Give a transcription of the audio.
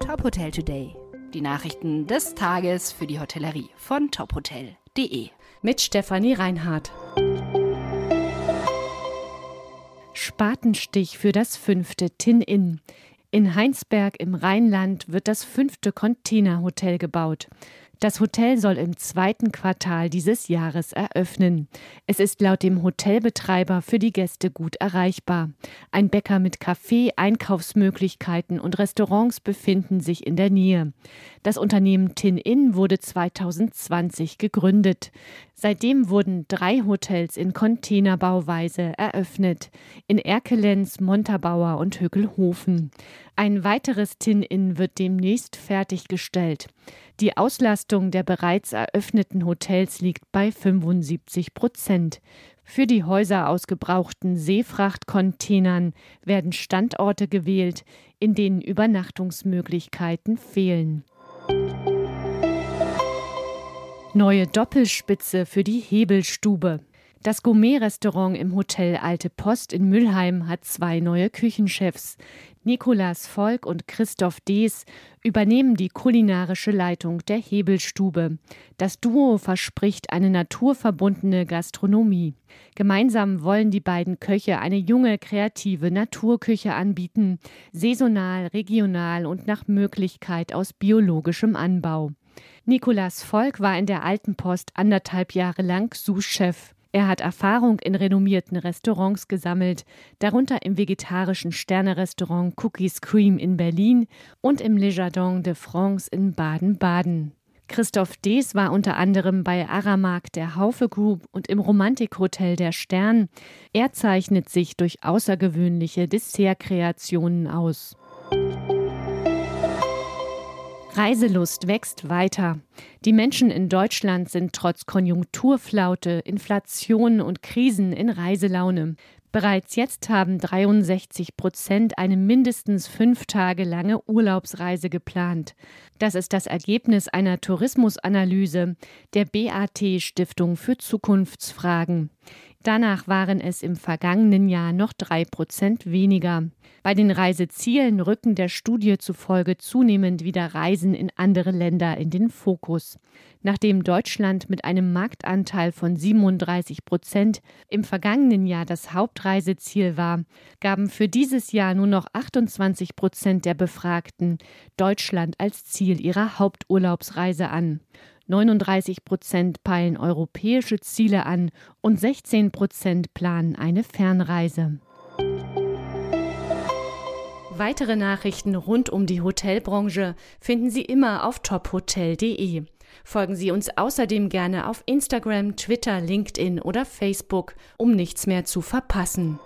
Top Hotel Today. Die Nachrichten des Tages für die Hotellerie von tophotel.de. Mit Stefanie Reinhardt. Spatenstich für das fünfte Tin-In. In Heinsberg im Rheinland wird das fünfte Containerhotel gebaut. Das Hotel soll im zweiten Quartal dieses Jahres eröffnen. Es ist laut dem Hotelbetreiber für die Gäste gut erreichbar. Ein Bäcker mit Café, Einkaufsmöglichkeiten und Restaurants befinden sich in der Nähe. Das Unternehmen Tin Inn wurde 2020 gegründet. Seitdem wurden drei Hotels in Containerbauweise eröffnet. In Erkelenz, Montabaur und Hückelhofen. Ein weiteres Tin Inn wird demnächst fertiggestellt. Die Auslastung der bereits eröffneten Hotels liegt bei 75 Prozent. Für die Häuser aus gebrauchten Seefrachtcontainern werden Standorte gewählt, in denen Übernachtungsmöglichkeiten fehlen. Neue Doppelspitze für die Hebelstube. Das Gourmet-Restaurant im Hotel Alte Post in Mülheim hat zwei neue Küchenchefs. Nikolas Volk und Christoph Dees übernehmen die kulinarische Leitung der Hebelstube. Das Duo verspricht eine naturverbundene Gastronomie. Gemeinsam wollen die beiden Köche eine junge, kreative Naturküche anbieten, saisonal, regional und nach Möglichkeit aus biologischem Anbau. Nikolas Volk war in der Alten Post anderthalb Jahre lang Sous-Chef. Er hat Erfahrung in renommierten Restaurants gesammelt, darunter im vegetarischen Sternerestaurant Cookies Cream in Berlin und im Le Jardin de France in Baden-Baden. Christoph Dees war unter anderem bei Aramark der Haufe Group und im Romantikhotel der Stern. Er zeichnet sich durch außergewöhnliche Dessertkreationen aus. Reiselust wächst weiter. Die Menschen in Deutschland sind trotz Konjunkturflaute, Inflation und Krisen in Reiselaune. Bereits jetzt haben 63 Prozent eine mindestens fünf Tage lange Urlaubsreise geplant. Das ist das Ergebnis einer Tourismusanalyse der BAT Stiftung für Zukunftsfragen. Danach waren es im vergangenen Jahr noch drei Prozent weniger. Bei den Reisezielen rücken der Studie zufolge zunehmend wieder Reisen in andere Länder in den Fokus. Nachdem Deutschland mit einem Marktanteil von 37 Prozent im vergangenen Jahr das Hauptreiseziel war, gaben für dieses Jahr nur noch 28 Prozent der Befragten Deutschland als Ziel ihrer Haupturlaubsreise an. 39 Prozent peilen europäische Ziele an und 16 Prozent planen eine Fernreise. Weitere Nachrichten rund um die Hotelbranche finden Sie immer auf tophotel.de. Folgen Sie uns außerdem gerne auf Instagram, Twitter, LinkedIn oder Facebook, um nichts mehr zu verpassen.